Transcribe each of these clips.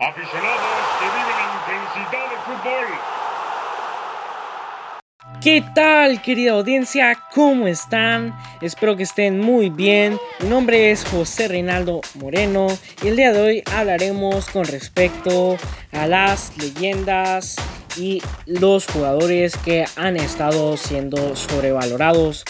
Aficionados que viven intensidad del fútbol. ¿Qué tal querida audiencia? ¿Cómo están? Espero que estén muy bien. Mi nombre es José Reinaldo Moreno y el día de hoy hablaremos con respecto a las leyendas y los jugadores que han estado siendo sobrevalorados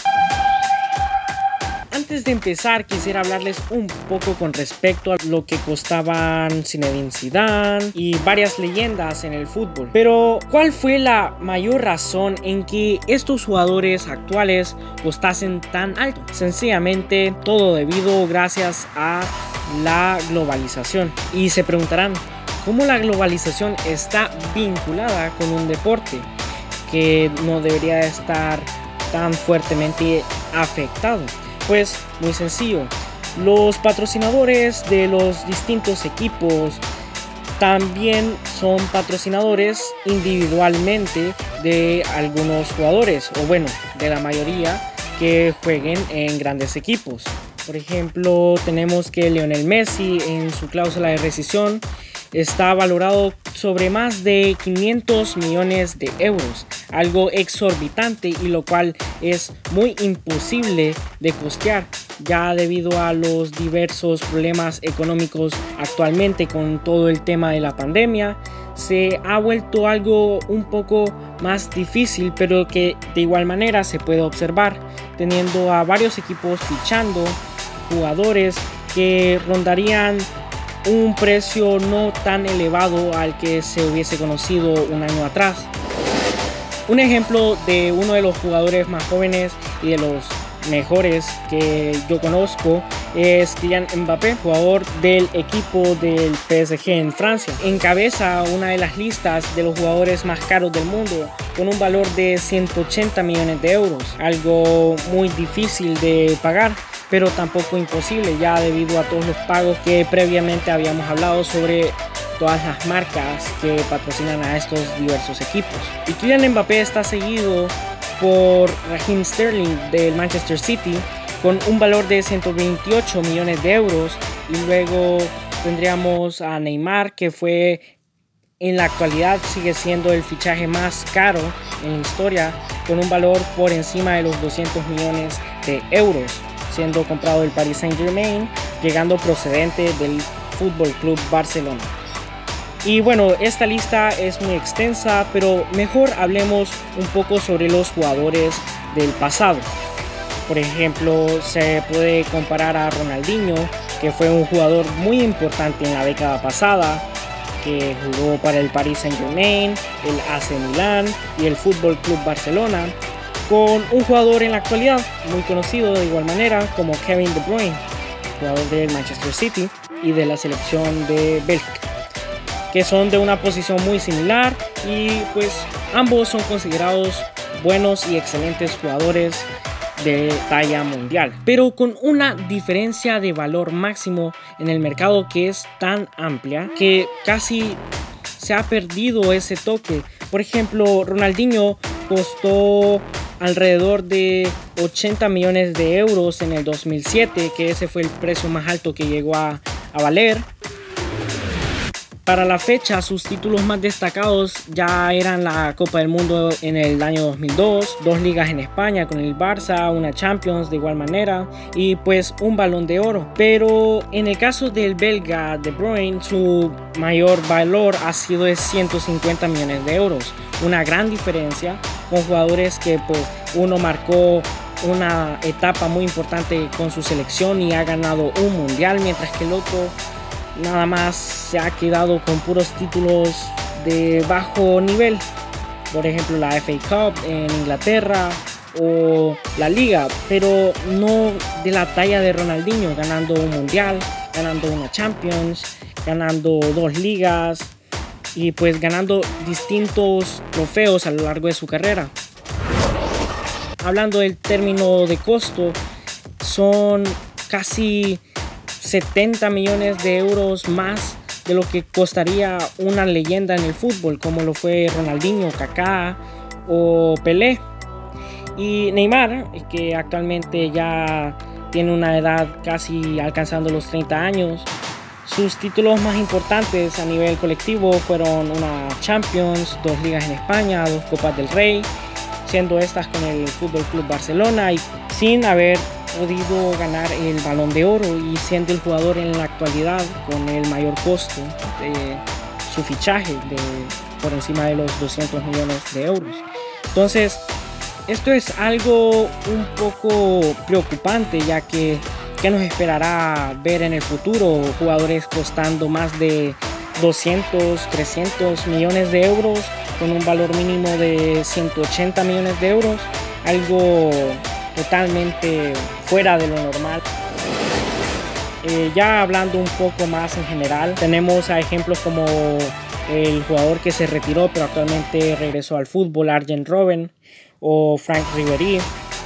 antes de empezar quisiera hablarles un poco con respecto a lo que costaban Zinedine Zidane y varias leyendas en el fútbol. Pero ¿cuál fue la mayor razón en que estos jugadores actuales costasen tan alto? Sencillamente todo debido gracias a la globalización. Y se preguntarán, ¿cómo la globalización está vinculada con un deporte que no debería estar tan fuertemente afectado? Pues muy sencillo, los patrocinadores de los distintos equipos también son patrocinadores individualmente de algunos jugadores, o bueno, de la mayoría que jueguen en grandes equipos. Por ejemplo, tenemos que Lionel Messi en su cláusula de rescisión está valorado sobre más de 500 millones de euros, algo exorbitante y lo cual es muy imposible de costear ya debido a los diversos problemas económicos actualmente con todo el tema de la pandemia. Se ha vuelto algo un poco más difícil pero que de igual manera se puede observar teniendo a varios equipos fichando jugadores que rondarían un precio no tan elevado al que se hubiese conocido un año atrás. Un ejemplo de uno de los jugadores más jóvenes y de los mejores que yo conozco es Kylian Mbappé, jugador del equipo del PSG en Francia. Encabeza una de las listas de los jugadores más caros del mundo con un valor de 180 millones de euros, algo muy difícil de pagar pero tampoco imposible ya debido a todos los pagos que previamente habíamos hablado sobre todas las marcas que patrocinan a estos diversos equipos. Y Kylian Mbappé está seguido por Raheem Sterling del Manchester City con un valor de 128 millones de euros y luego tendríamos a Neymar que fue en la actualidad sigue siendo el fichaje más caro en la historia con un valor por encima de los 200 millones de euros siendo comprado del Paris Saint Germain, llegando procedente del Fútbol Club Barcelona. Y bueno, esta lista es muy extensa, pero mejor hablemos un poco sobre los jugadores del pasado. Por ejemplo, se puede comparar a Ronaldinho, que fue un jugador muy importante en la década pasada, que jugó para el Paris Saint Germain, el AC Milan y el Fútbol Club Barcelona, con un jugador en la actualidad muy conocido de igual manera como Kevin De Bruyne, jugador del Manchester City y de la selección de Bélgica, que son de una posición muy similar y pues ambos son considerados buenos y excelentes jugadores de talla mundial, pero con una diferencia de valor máximo en el mercado que es tan amplia que casi se ha perdido ese toque. Por ejemplo, Ronaldinho costó alrededor de 80 millones de euros en el 2007, que ese fue el precio más alto que llegó a, a valer. Para la fecha, sus títulos más destacados ya eran la Copa del Mundo en el año 2002, dos ligas en España con el Barça, una Champions de igual manera y pues un balón de oro. Pero en el caso del belga De Bruyne, su mayor valor ha sido de 150 millones de euros, una gran diferencia con jugadores que pues uno marcó una etapa muy importante con su selección y ha ganado un mundial, mientras que el otro nada más se ha quedado con puros títulos de bajo nivel. Por ejemplo, la FA Cup en Inglaterra o la liga, pero no de la talla de Ronaldinho, ganando un mundial, ganando una Champions, ganando dos ligas y pues ganando distintos trofeos a lo largo de su carrera. Hablando del término de costo, son casi 70 millones de euros más de lo que costaría una leyenda en el fútbol, como lo fue Ronaldinho, Kaká o Pelé. Y Neymar, que actualmente ya tiene una edad casi alcanzando los 30 años, Sus títulos más importantes a nivel colectivo fueron una Champions, dos ligas en España, dos Copas del Rey, siendo estas con el Fútbol Club Barcelona y sin haber podido ganar el Balón de Oro y siendo el jugador en la actualidad con el mayor costo de su fichaje de por encima de los 200 millones de euros. Entonces, esto es algo un poco preocupante ya que ¿qué nos esperará ver en el futuro? Jugadores costando más de 200, 300 millones de euros con un valor mínimo de 180 millones de euros. Algo totalmente fuera de lo normal. Eh, ya hablando un poco más en general, tenemos a ejemplos como el jugador que se retiró pero actualmente regresó al fútbol, Arjen Robben o Frank Ribery,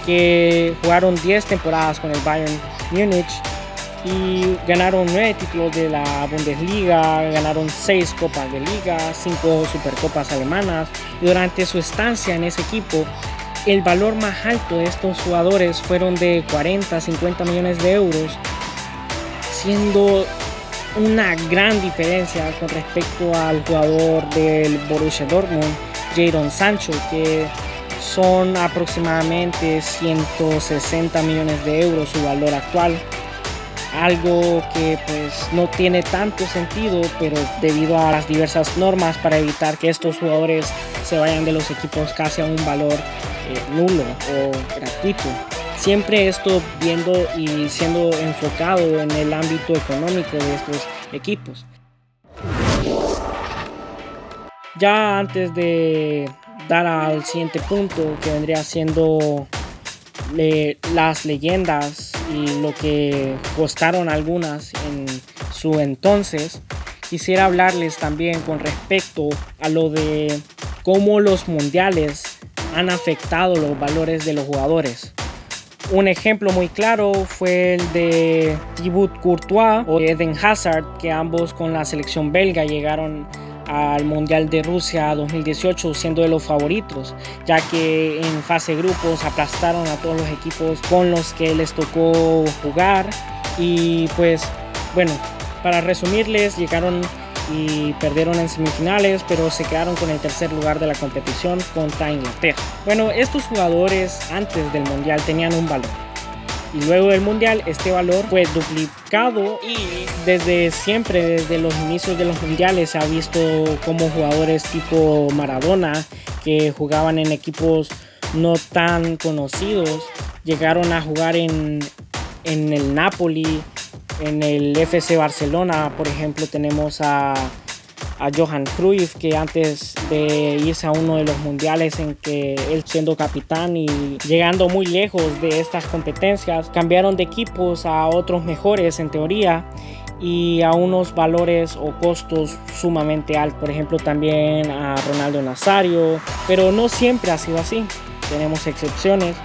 que jugaron 10 temporadas con el Bayern Múnich y ganaron 9 títulos de la Bundesliga, ganaron 6 copas de liga, 5 supercopas alemanas y durante su estancia en ese equipo el valor más alto de estos jugadores fueron de 40, 50 millones de euros, siendo una gran diferencia con respecto al jugador del Borussia Dortmund, Jadon Sancho, que son aproximadamente 160 millones de euros su valor actual. Algo que pues no tiene tanto sentido, pero debido a las diversas normas para evitar que estos jugadores se vayan de los equipos casi a un valor eh, nulo o gratuito. Siempre esto viendo y siendo enfocado en el ámbito económico de estos equipos. Ya antes de dar al siguiente punto que vendría siendo las leyendas y lo que costaron algunas en su entonces, quisiera hablarles también con respecto a lo de cómo los mundiales han afectado los valores de los jugadores. Un ejemplo muy claro fue el de Thibaut Courtois o Eden Hazard, que ambos con la selección belga llegaron al Mundial de Rusia 2018 siendo de los favoritos, ya que en fase grupos aplastaron a todos los equipos con los que les tocó jugar y pues bueno, para resumirles llegaron y perdieron en semifinales, pero se quedaron con el tercer lugar de la competición contra Inglaterra. Bueno, estos jugadores antes del Mundial tenían un valor. Y luego del Mundial este valor fue duplicado y desde siempre, desde los inicios de los Mundiales, se ha visto como jugadores tipo Maradona, que jugaban en equipos no tan conocidos, llegaron a jugar en, en el Napoli, en el FC Barcelona, por ejemplo, tenemos a, a Johan Cruyff, que antes de irse a uno de los mundiales en que él siendo capitán y llegando muy lejos de estas competencias, cambiaron de equipos a otros mejores en teoría y a unos valores o costos sumamente altos. Por ejemplo, también a Ronaldo Nazario, pero no siempre ha sido así. Tenemos excepciones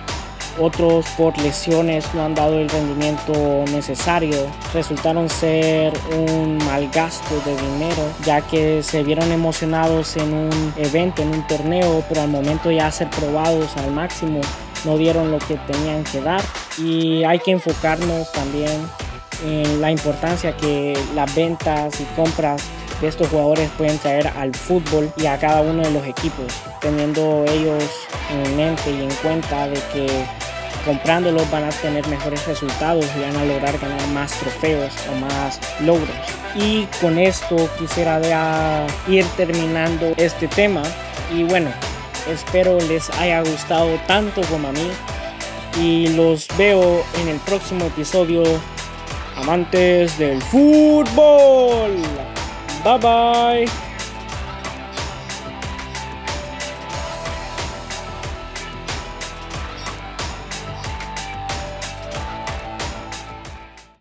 otros por lesiones no han dado el rendimiento necesario, resultaron ser un mal gasto de dinero, ya que se vieron emocionados en un evento, en un torneo, pero al momento ya ser probados al máximo no dieron lo que tenían que dar. Y hay que enfocarnos también en la importancia que las ventas y compras de estos jugadores pueden traer al fútbol y a cada uno de los equipos, teniendo ellos en mente y en cuenta de que comprándolos van a tener mejores resultados y van a lograr ganar más trofeos o más logros. Y con esto quisiera ir terminando este tema y bueno, espero les haya gustado tanto como a mí y los veo en el próximo episodio amantes del fútbol. Bye bye.